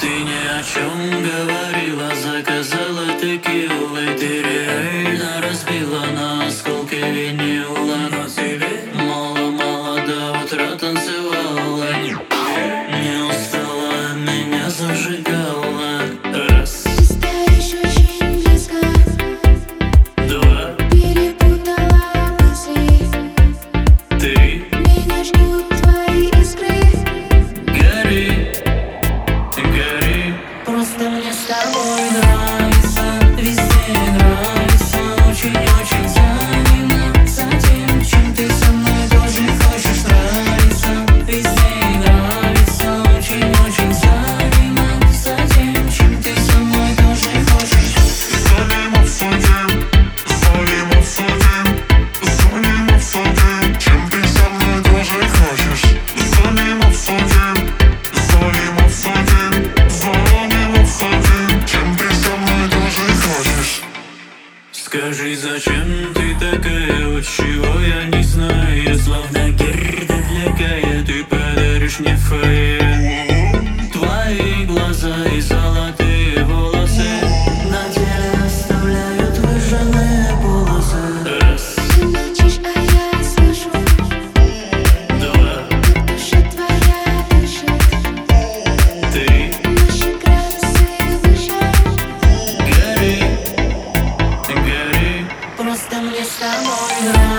Ты ни о чем говорила, заказала текилу. Скажи, зачем ты такая, вот чего я не знаю Словно герда для кая, ты подаришь мне файл amores.